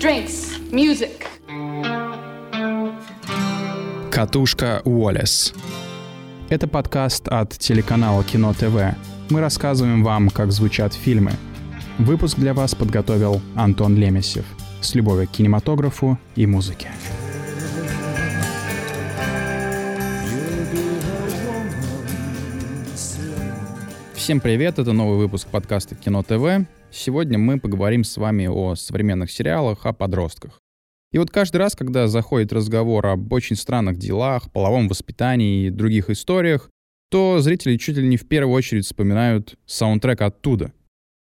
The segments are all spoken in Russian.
drinks, music. Катушка Уоллес. Это подкаст от телеканала Кино ТВ. Мы рассказываем вам, как звучат фильмы. Выпуск для вас подготовил Антон Лемесев. С любовью к кинематографу и музыке. Всем привет, это новый выпуск подкаста Кино ТВ. Сегодня мы поговорим с вами о современных сериалах, о подростках. И вот каждый раз, когда заходит разговор об очень странных делах, половом воспитании и других историях, то зрители чуть ли не в первую очередь вспоминают саундтрек оттуда.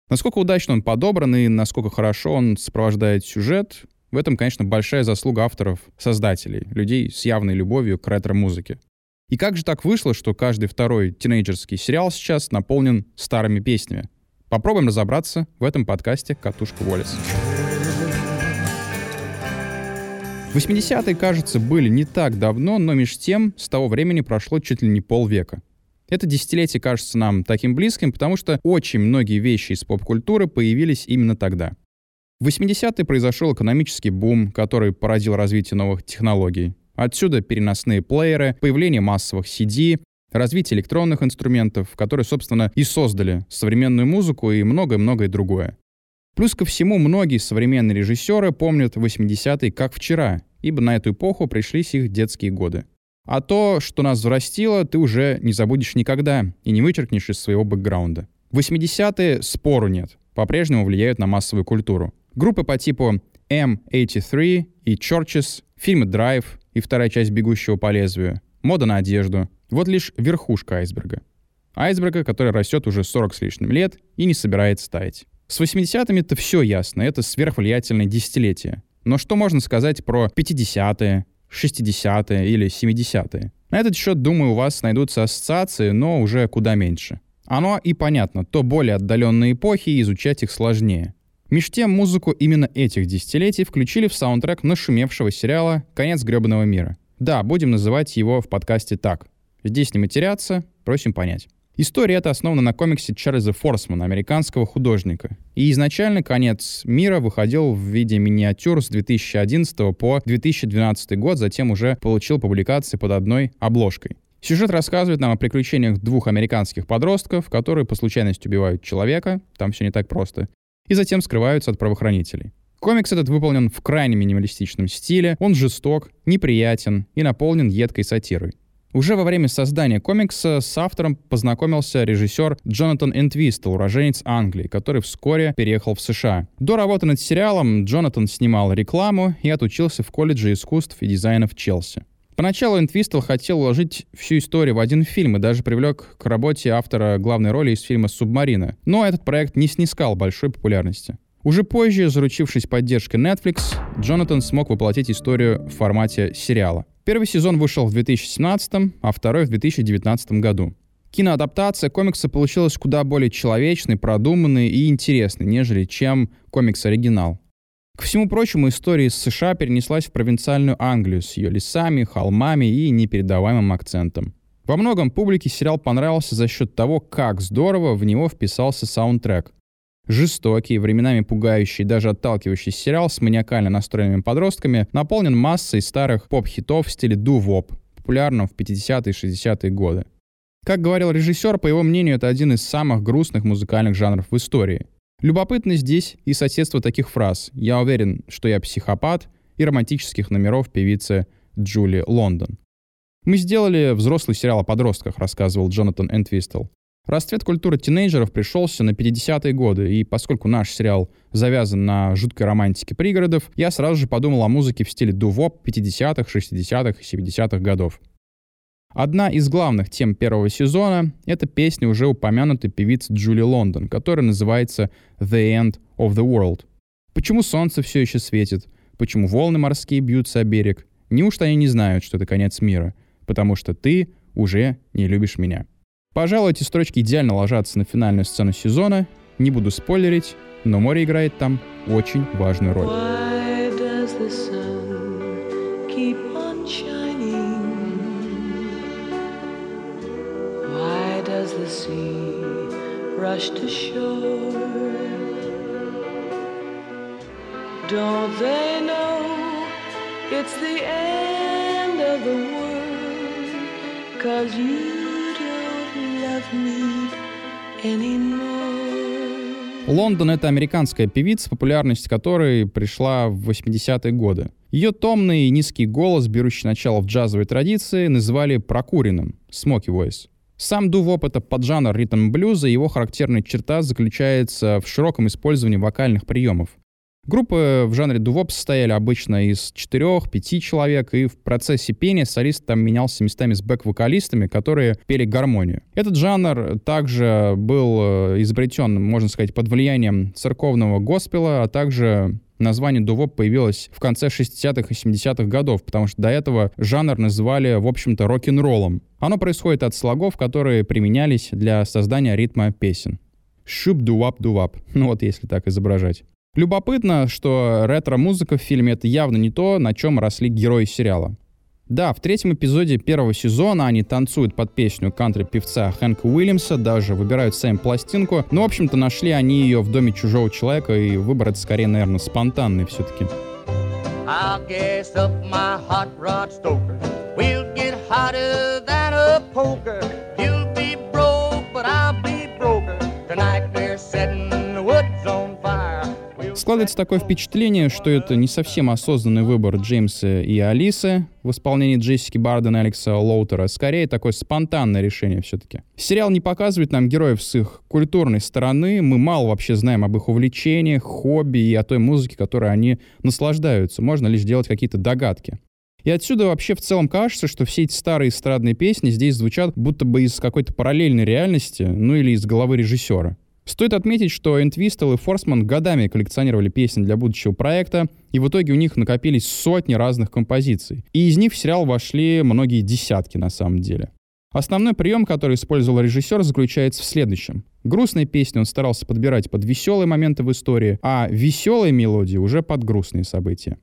Насколько удачно он подобран и насколько хорошо он сопровождает сюжет, в этом, конечно, большая заслуга авторов, создателей, людей с явной любовью к ретро-музыке. И как же так вышло, что каждый второй тинейджерский сериал сейчас наполнен старыми песнями? Попробуем разобраться в этом подкасте «Катушка Уоллес». 80-е, кажется, были не так давно, но меж тем с того времени прошло чуть ли не полвека. Это десятилетие кажется нам таким близким, потому что очень многие вещи из поп-культуры появились именно тогда. В 80-е произошел экономический бум, который породил развитие новых технологий. Отсюда переносные плееры, появление массовых CD, развитие электронных инструментов, которые, собственно, и создали современную музыку и многое-многое другое. Плюс ко всему, многие современные режиссеры помнят 80-е как вчера, ибо на эту эпоху пришлись их детские годы. А то, что нас взрастило, ты уже не забудешь никогда и не вычеркнешь из своего бэкграунда. 80-е спору нет, по-прежнему влияют на массовую культуру. Группы по типу M83 и Churches, фильмы Drive и вторая часть «Бегущего по лезвию», мода на одежду. Вот лишь верхушка айсберга. Айсберга, который растет уже 40 с лишним лет и не собирается таять. С 80-ми-то все ясно, это сверхвлиятельное десятилетие. Но что можно сказать про 50-е, 60-е или 70-е? На этот счет, думаю, у вас найдутся ассоциации, но уже куда меньше. Оно и понятно, то более отдаленные эпохи, изучать их сложнее. Меж тем, музыку именно этих десятилетий включили в саундтрек нашумевшего сериала «Конец гребаного мира». Да, будем называть его в подкасте так. Здесь не матерятся, просим понять. История эта основана на комиксе Чарльза Форсмана, американского художника. И изначально «Конец мира» выходил в виде миниатюр с 2011 по 2012 год, затем уже получил публикации под одной обложкой. Сюжет рассказывает нам о приключениях двух американских подростков, которые по случайности убивают человека, там все не так просто, и затем скрываются от правоохранителей. Комикс этот выполнен в крайне минималистичном стиле, он жесток, неприятен и наполнен едкой сатирой. Уже во время создания комикса с автором познакомился режиссер Джонатан Энтвистл, уроженец Англии, который вскоре переехал в США. До работы над сериалом Джонатан снимал рекламу и отучился в колледже искусств и дизайна в Челси. Поначалу Энтвистл хотел уложить всю историю в один фильм и даже привлек к работе автора главной роли из фильма «Субмарина». Но этот проект не снискал большой популярности. Уже позже, заручившись поддержкой Netflix, Джонатан смог воплотить историю в формате сериала. Первый сезон вышел в 2017, а второй в 2019 году. Киноадаптация комикса получилась куда более человечной, продуманной и интересной, нежели чем комикс-оригинал. К всему прочему, история из США перенеслась в провинциальную Англию с ее лесами, холмами и непередаваемым акцентом. Во многом публике сериал понравился за счет того, как здорово в него вписался саундтрек. Жестокий, временами пугающий, даже отталкивающий сериал с маниакально настроенными подростками наполнен массой старых поп-хитов в стиле ду-воп, популярным в 50-е и 60-е годы. Как говорил режиссер, по его мнению, это один из самых грустных музыкальных жанров в истории. Любопытно здесь и соседство таких фраз «Я уверен, что я психопат» и романтических номеров певицы Джули Лондон. «Мы сделали взрослый сериал о подростках», рассказывал Джонатан Энтвистел. Расцвет культуры тинейджеров пришелся на 50-е годы, и поскольку наш сериал завязан на жуткой романтике пригородов, я сразу же подумал о музыке в стиле дувоп 50-х, 60-х и 70-х годов. Одна из главных тем первого сезона — это песня уже упомянутой певицы Джули Лондон, которая называется «The End of the World». Почему солнце все еще светит? Почему волны морские бьются о берег? Неужто они не знают, что это конец мира? Потому что ты уже не любишь меня. Пожалуй, эти строчки идеально ложатся на финальную сцену сезона. Не буду спойлерить, но море играет там очень важную роль. Don't they know it's the end of the world? Cause you don't love me anymore. Лондон — это американская певица, популярность которой пришла в 80-е годы. Ее томный и низкий голос, берущий начало в джазовой традиции, называли прокуренным — smoky voice. Сам дувоп — это поджанр ритм-блюза, его характерная черта заключается в широком использовании вокальных приемов. Группы в жанре дувоп состояли обычно из четырех-пяти человек, и в процессе пения солист там менялся местами с бэк-вокалистами, которые пели гармонию. Этот жанр также был э, изобретен, можно сказать, под влиянием церковного госпела, а также название дувоп появилось в конце 60-х и 70-х годов, потому что до этого жанр называли, в общем-то, рок-н-роллом. Оно происходит от слогов, которые применялись для создания ритма песен. Шуп-дувап-дувап. Ну вот если так изображать. Любопытно, что ретро-музыка в фильме — это явно не то, на чем росли герои сериала. Да, в третьем эпизоде первого сезона они танцуют под песню кантри-певца Хэнка Уильямса, даже выбирают сами пластинку, но, в общем-то, нашли они ее в доме чужого человека, и выбор это скорее, наверное, спонтанный все-таки. I'll Складывается такое впечатление, что это не совсем осознанный выбор Джеймса и Алисы в исполнении Джессики Барден и Алекса Лоутера. Скорее, такое спонтанное решение все-таки. Сериал не показывает нам героев с их культурной стороны. Мы мало вообще знаем об их увлечениях, хобби и о той музыке, которой они наслаждаются. Можно лишь делать какие-то догадки. И отсюда вообще в целом кажется, что все эти старые эстрадные песни здесь звучат будто бы из какой-то параллельной реальности, ну или из головы режиссера. Стоит отметить, что Энтвистел и Форсман годами коллекционировали песни для будущего проекта, и в итоге у них накопились сотни разных композиций. И из них в сериал вошли многие десятки на самом деле. Основной прием, который использовал режиссер, заключается в следующем. Грустные песни он старался подбирать под веселые моменты в истории, а веселые мелодии уже под грустные события.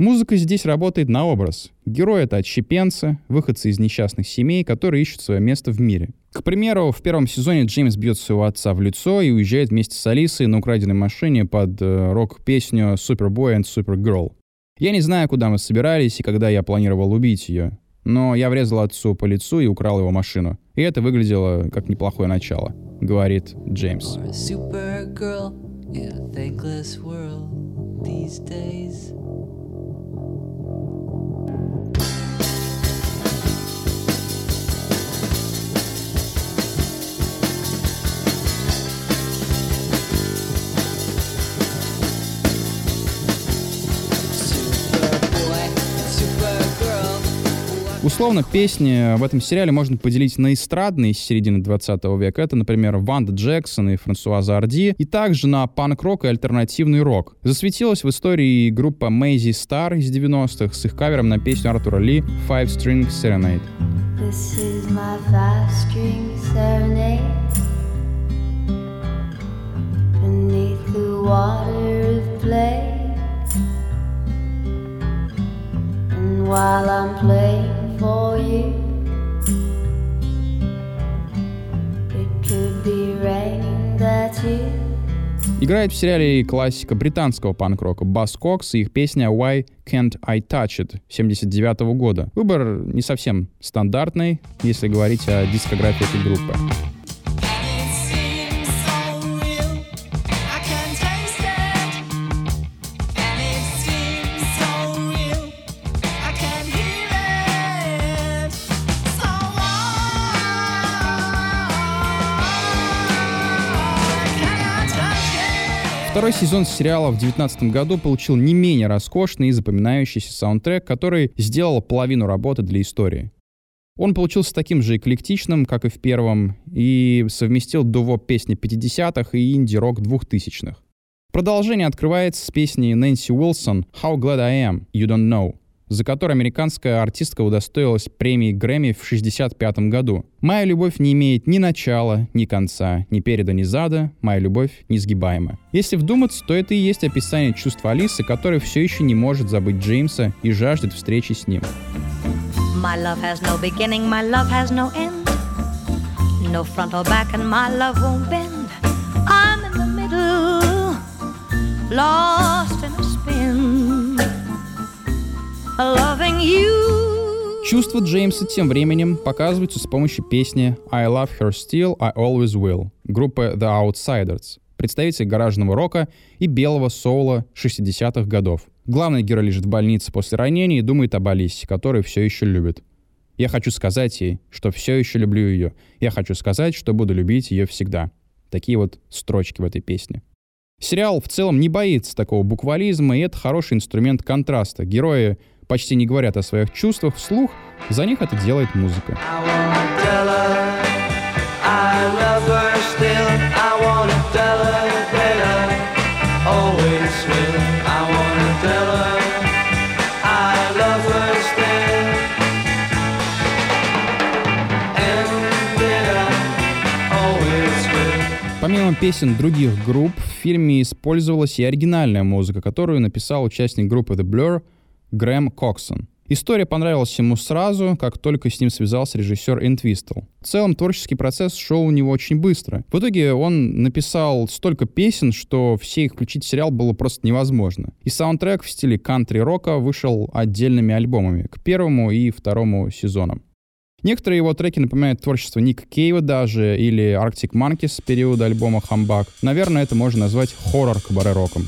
Музыка здесь работает на образ. Герои — это отщепенцы, выходцы из несчастных семей, которые ищут свое место в мире. К примеру, в первом сезоне Джеймс бьет своего отца в лицо и уезжает вместе с Алисой на украденной машине под э, рок-песню «Superboy and Supergirl». Я не знаю, куда мы собирались и когда я планировал убить ее, но я врезал отцу по лицу и украл его машину. И это выглядело как неплохое начало, говорит Джеймс. Supergirl in a thankless world these days. Условно, песни в этом сериале можно поделить на эстрадные с середины 20 века. Это, например, Ванда Джексон и Франсуаза Арди. И также на панк-рок и альтернативный рок. Засветилась в истории группа Мэйзи Стар из 90-х с их кавером на песню Артура Ли «Five String Serenade». This is my five-string serenade Beneath the water of play And while I'm playing for. Играет в сериале классика британского панк-рока Бас Кокс и их песня «Why Can't I Touch It» 79 года. Выбор не совсем стандартный, если говорить о дискографии этой группы. Второй сезон сериала в 2019 году получил не менее роскошный и запоминающийся саундтрек, который сделал половину работы для истории. Он получился таким же эклектичным, как и в первом, и совместил дуво песни 50-х и инди-рок 2000-х. Продолжение открывается с песней Нэнси Уилсон «How Glad I Am, You Don't Know», за который американская артистка удостоилась премии Грэмми в 1965 году. «Моя любовь не имеет ни начала, ни конца, ни переда, ни зада, моя любовь несгибаема». Если вдуматься, то это и есть описание чувства Алисы, которая все еще не может забыть Джеймса и жаждет встречи с ним. My love has no beginning, my love has no end. No front or back, and my love won't bend. I'm in the middle, lost in a spin. Чувства Джеймса тем временем показываются с помощью песни «I love her still, I always will» группы The Outsiders, представитель гаражного рока и белого соула 60-х годов. Главный герой лежит в больнице после ранения и думает об Алисе, которую все еще любит. Я хочу сказать ей, что все еще люблю ее. Я хочу сказать, что буду любить ее всегда. Такие вот строчки в этой песне. Сериал в целом не боится такого буквализма, и это хороший инструмент контраста. Герои почти не говорят о своих чувствах вслух, за них это делает музыка. Помимо песен других групп, в фильме использовалась и оригинальная музыка, которую написал участник группы The Blur Грэм Коксон. История понравилась ему сразу, как только с ним связался режиссер Энтвистл. В целом, творческий процесс шел у него очень быстро. В итоге он написал столько песен, что все их включить в сериал было просто невозможно. И саундтрек в стиле кантри-рока вышел отдельными альбомами к первому и второму сезонам. Некоторые его треки напоминают творчество Ника Кейва даже, или Arctic Monkeys с периода альбома «Хамбак». Наверное, это можно назвать хоррор-кабаре-роком.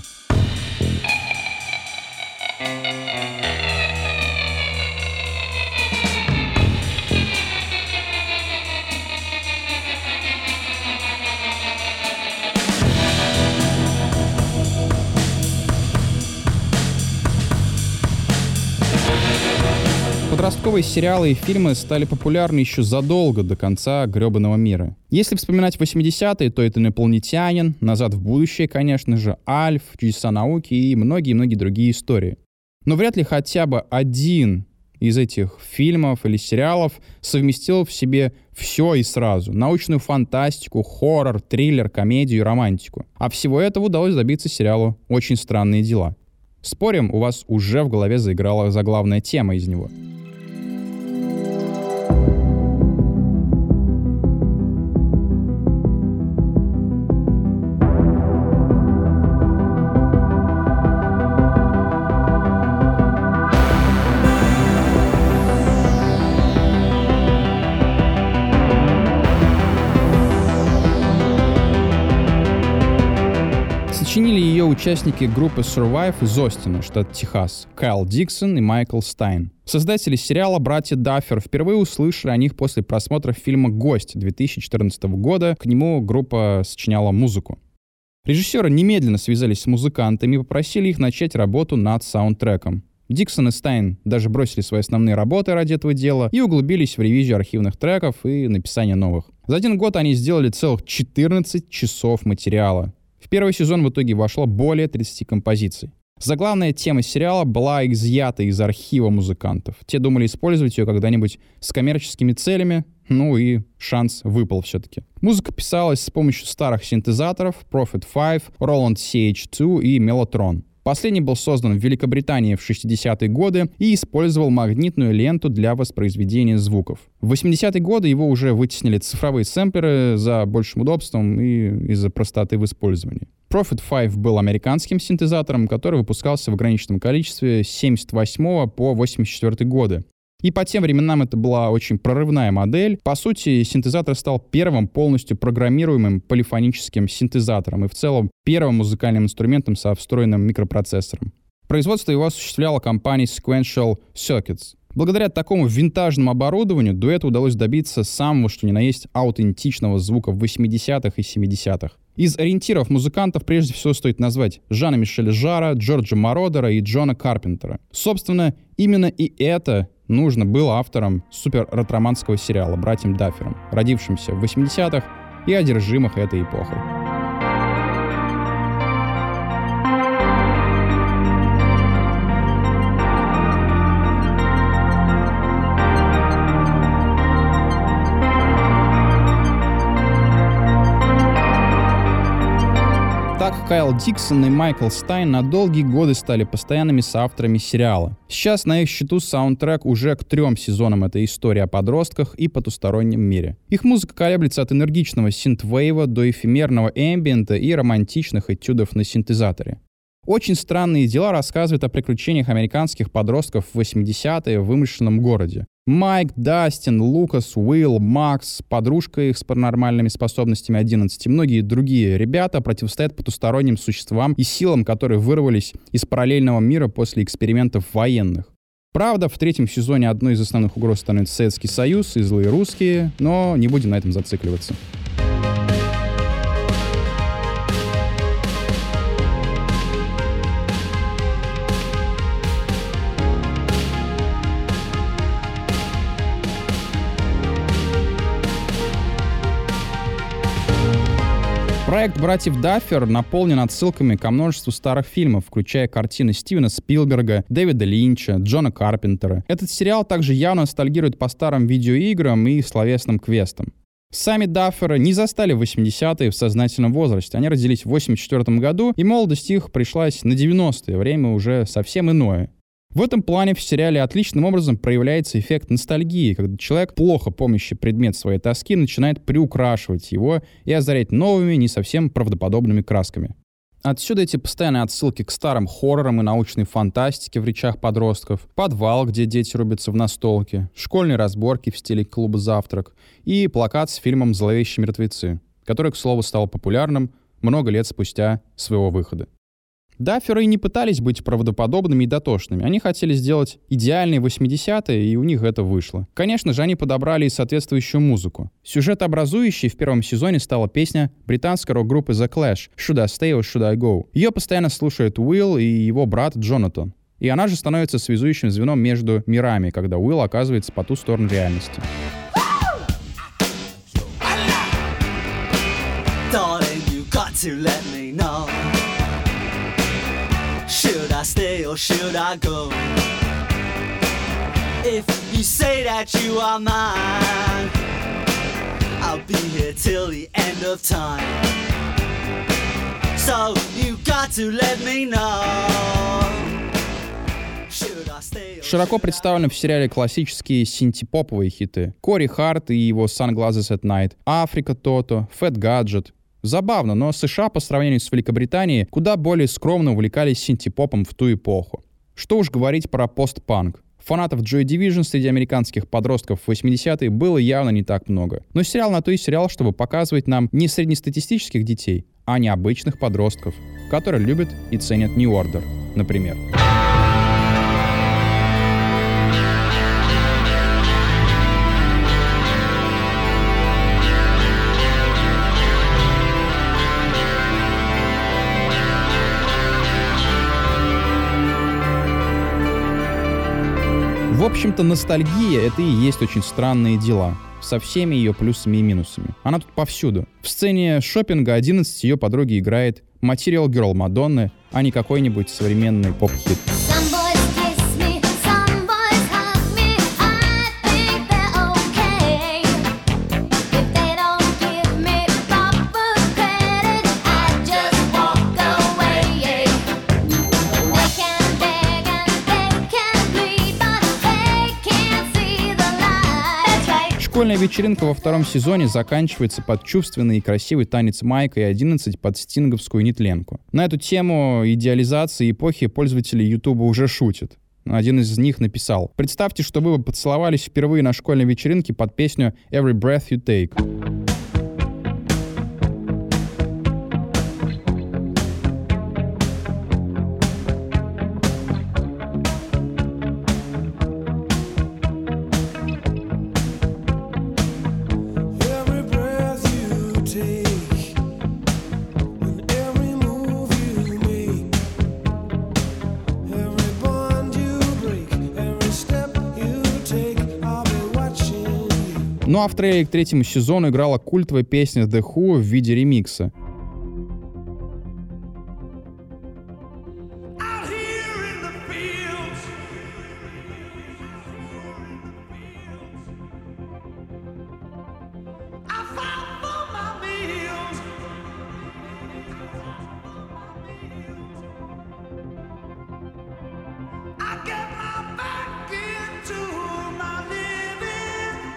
Подростковые сериалы и фильмы стали популярны еще задолго до конца гребаного мира. Если вспоминать 80-е, то это «Инопланетянин», «Назад в будущее», конечно же, «Альф», «Чудеса науки» и многие-многие другие истории. Но вряд ли хотя бы один из этих фильмов или сериалов совместил в себе все и сразу. Научную фантастику, хоррор, триллер, комедию романтику. А всего этого удалось добиться сериалу «Очень странные дела». Спорим, у вас уже в голове заиграла заглавная тема из него. Ее участники группы Survive из Остина, штат Техас, Кайл Диксон и Майкл Стайн. Создатели сериала «Братья Даффер» впервые услышали о них после просмотра фильма «Гость» 2014 года. К нему группа сочиняла музыку. Режиссеры немедленно связались с музыкантами и попросили их начать работу над саундтреком. Диксон и Стайн даже бросили свои основные работы ради этого дела и углубились в ревизию архивных треков и написание новых. За один год они сделали целых 14 часов материала первый сезон в итоге вошло более 30 композиций. Заглавная тема сериала была изъята из архива музыкантов. Те думали использовать ее когда-нибудь с коммерческими целями, ну и шанс выпал все-таки. Музыка писалась с помощью старых синтезаторов Prophet 5, Roland CH2 и Mellotron. Последний был создан в Великобритании в 60-е годы и использовал магнитную ленту для воспроизведения звуков. В 80-е годы его уже вытеснили цифровые сэмплеры за большим удобством и из-за простоты в использовании. Prophet 5 был американским синтезатором, который выпускался в ограниченном количестве с 78 по 84 годы. И по тем временам это была очень прорывная модель. По сути, синтезатор стал первым полностью программируемым полифоническим синтезатором и в целом первым музыкальным инструментом со встроенным микропроцессором. Производство его осуществляла компания Sequential Circuits. Благодаря такому винтажному оборудованию дуэту удалось добиться самого, что ни на есть, аутентичного звука в 80-х и 70-х. Из ориентиров музыкантов прежде всего стоит назвать Жана Мишеля Жара, Джорджа Мородера и Джона Карпентера. Собственно, именно и это нужно было авторам супер-ретроманского сериала «Братьям Даффером», родившимся в 80-х и одержимых этой эпохой. Кайл Диксон и Майкл Стайн на долгие годы стали постоянными соавторами сериала. Сейчас на их счету саундтрек уже к трем сезонам этой истории о подростках и потустороннем мире. Их музыка колеблется от энергичного синтвейва до эфемерного эмбиента и романтичных этюдов на синтезаторе. Очень странные дела рассказывают о приключениях американских подростков в 80-е в вымышленном городе. Майк, Дастин, Лукас, Уилл, Макс, подружка их с паранормальными способностями 11 и многие другие ребята противостоят потусторонним существам и силам, которые вырвались из параллельного мира после экспериментов военных. Правда, в третьем сезоне одной из основных угроз становится Советский Союз и злые русские, но не будем на этом зацикливаться. Проект «Братьев Даффер» наполнен отсылками ко множеству старых фильмов, включая картины Стивена Спилберга, Дэвида Линча, Джона Карпентера. Этот сериал также явно ностальгирует по старым видеоиграм и словесным квестам. Сами Дафферы не застали 80-е в сознательном возрасте. Они родились в 84 году, и молодость их пришлась на 90-е, время уже совсем иное. В этом плане в сериале отличным образом проявляется эффект ностальгии, когда человек, плохо помнящий предмет своей тоски, начинает приукрашивать его и озарять новыми, не совсем правдоподобными красками. Отсюда эти постоянные отсылки к старым хоррорам и научной фантастике в речах подростков, подвал, где дети рубятся в настолке, школьные разборки в стиле клуба «Завтрак» и плакат с фильмом «Зловещие мертвецы», который, к слову, стал популярным много лет спустя своего выхода. Дафферы не пытались быть правдоподобными и дотошными. Они хотели сделать идеальные 80-е, и у них это вышло. Конечно же, они подобрали и соответствующую музыку. Сюжет образующей в первом сезоне стала песня британской рок-группы The Clash «Should I Stay or Should I Go?». Ее постоянно слушают Уилл и его брат Джонатан. И она же становится связующим звеном между мирами, когда Уилл оказывается по ту сторону реальности. Darling, you got to let me know. I stay or should I go? If you say that you are mine, I'll be here till the end of time. So you got to let me know. Широко представлены в сериале классические синтепоповые хиты. Кори Харт и его Sunglasses at Night, Африка Тото, Fat Gadget, Забавно, но США по сравнению с Великобританией куда более скромно увлекались синтепопом в ту эпоху. Что уж говорить про постпанк. Фанатов Joy Division среди американских подростков в 80-е было явно не так много. Но сериал на то и сериал, чтобы показывать нам не среднестатистических детей, а необычных подростков, которые любят и ценят New Order, например. В общем-то, ностальгия — это и есть очень странные дела со всеми ее плюсами и минусами. Она тут повсюду. В сцене шопинга 11 ее подруги играет Material Girl Мадонны, а не какой-нибудь современный поп-хит. Школьная вечеринка во втором сезоне заканчивается под чувственный и красивый танец Майка и 11 под стинговскую нетленку. На эту тему идеализации эпохи пользователи Ютуба уже шутят. Один из них написал, «Представьте, что вы бы поцеловались впервые на школьной вечеринке под песню «Every Breath You Take». Ну а в трейлере к третьему сезону играла культовая песня The Who в виде ремикса.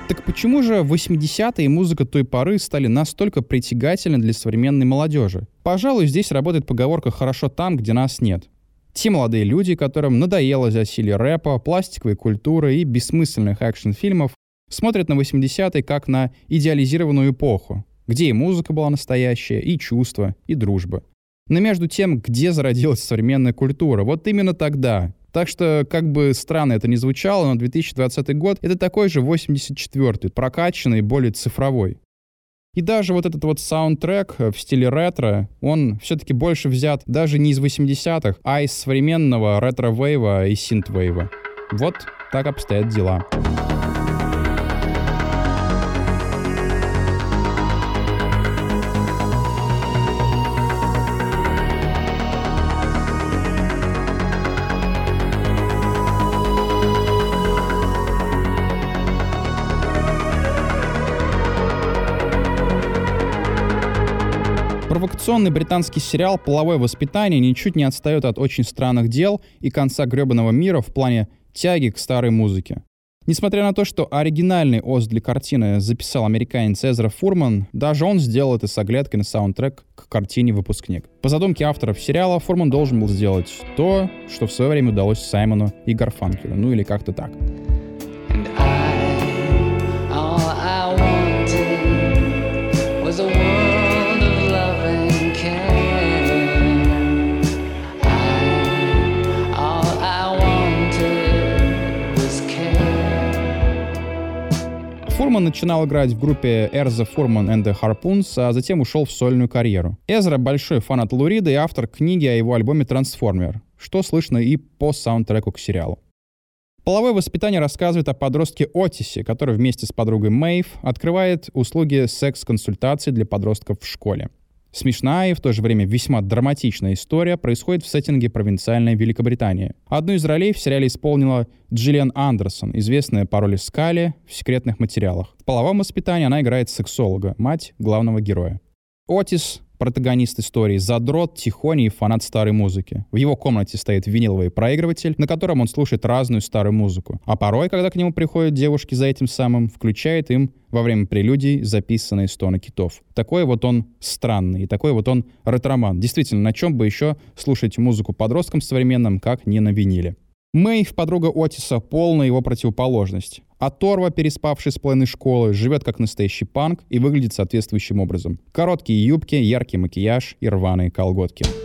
Так почему же 80-е и музыка той поры стали настолько притягательны для современной молодежи? Пожалуй, здесь работает поговорка «хорошо там, где нас нет». Те молодые люди, которым надоело засилие рэпа, пластиковой культуры и бессмысленных экшн-фильмов, смотрят на 80-е как на идеализированную эпоху, где и музыка была настоящая, и чувства, и дружба. Но между тем, где зародилась современная культура, вот именно тогда. Так что, как бы странно это ни звучало, но 2020 год — это такой же 84-й, прокачанный, более цифровой. И даже вот этот вот саундтрек в стиле ретро, он все-таки больше взят даже не из 80-х, а из современного ретро-вейва и синт-вейва. Вот так обстоят дела. Провокационный британский сериал «Половое воспитание» ничуть не отстает от очень странных дел и конца гребаного мира в плане тяги к старой музыке. Несмотря на то, что оригинальный оз для картины записал американец Эзра Фурман, даже он сделал это с оглядкой на саундтрек к картине «Выпускник». По задумке авторов сериала, Фурман должен был сделать то, что в свое время удалось Саймону и Гарфанкелю, ну или как-то так. Фурман начинал играть в группе Эрза Фурман and the Harpoons, а затем ушел в сольную карьеру. Эзра — большой фанат Лурида и автор книги о его альбоме «Трансформер», что слышно и по саундтреку к сериалу. Половое воспитание рассказывает о подростке Отисе, который вместе с подругой Мэйв открывает услуги секс-консультаций для подростков в школе. Смешная и в то же время весьма драматичная история происходит в сеттинге провинциальной Великобритании. Одну из ролей в сериале исполнила Джиллиан Андерсон, известная по роли Скали в «Секретных материалах». В половом воспитании она играет сексолога, мать главного героя. Отис Протагонист истории — задрот, тихоний и фанат старой музыки. В его комнате стоит виниловый проигрыватель, на котором он слушает разную старую музыку. А порой, когда к нему приходят девушки за этим самым, включает им во время прелюдий записанные стоны китов. Такой вот он странный, и такой вот он ретроман. Действительно, на чем бы еще слушать музыку подросткам современным, как не на виниле. Мэйв, подруга Отиса, полная его противоположность. А Торва, переспавший с половиной школы, живет как настоящий панк и выглядит соответствующим образом. Короткие юбки, яркий макияж и рваные колготки.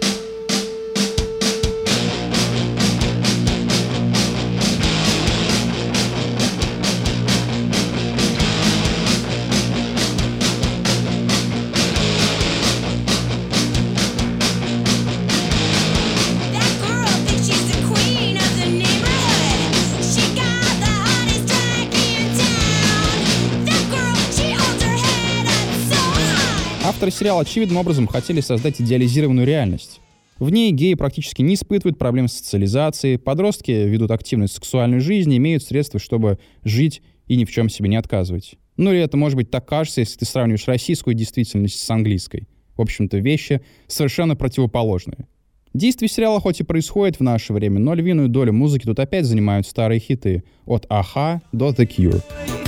Сериала очевидным образом хотели создать идеализированную реальность. В ней геи практически не испытывают проблем с социализацией, подростки ведут активную сексуальную жизнь имеют средства, чтобы жить и ни в чем себе не отказывать. Ну или это, может быть, так кажется, если ты сравниваешь российскую действительность с английской. В общем-то, вещи совершенно противоположные. Действие сериала хоть и происходит в наше время, но львиную долю музыки тут опять занимают старые хиты. От Аха до The Cure.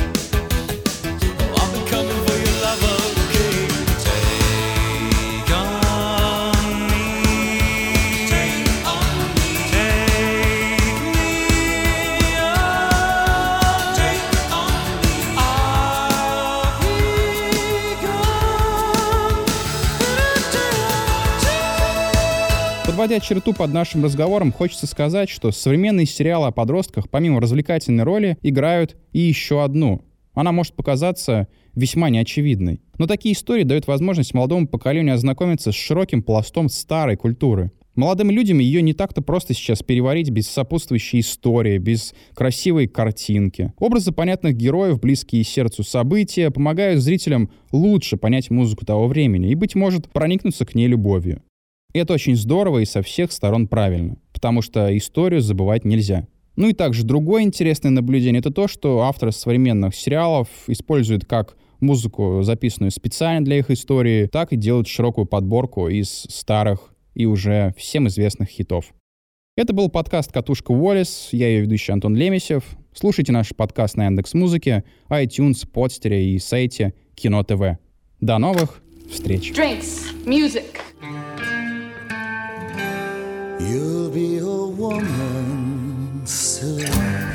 Подводя черту под нашим разговором, хочется сказать, что современные сериалы о подростках, помимо развлекательной роли, играют и еще одну. Она может показаться весьма неочевидной. Но такие истории дают возможность молодому поколению ознакомиться с широким пластом старой культуры. Молодым людям ее не так-то просто сейчас переварить без сопутствующей истории, без красивой картинки. Образы понятных героев, близкие сердцу события, помогают зрителям лучше понять музыку того времени и, быть может, проникнуться к ней любовью. И это очень здорово и со всех сторон правильно, потому что историю забывать нельзя. Ну и также другое интересное наблюдение — это то, что авторы современных сериалов используют как музыку, записанную специально для их истории, так и делают широкую подборку из старых и уже всем известных хитов. Это был подкаст «Катушка Уоллес», я ее ведущий Антон Лемесев. Слушайте наш подкаст на Яндекс Музыке, iTunes, Подстере и сайте Кино ТВ. До новых встреч! Drinks, music. You'll be a woman soon.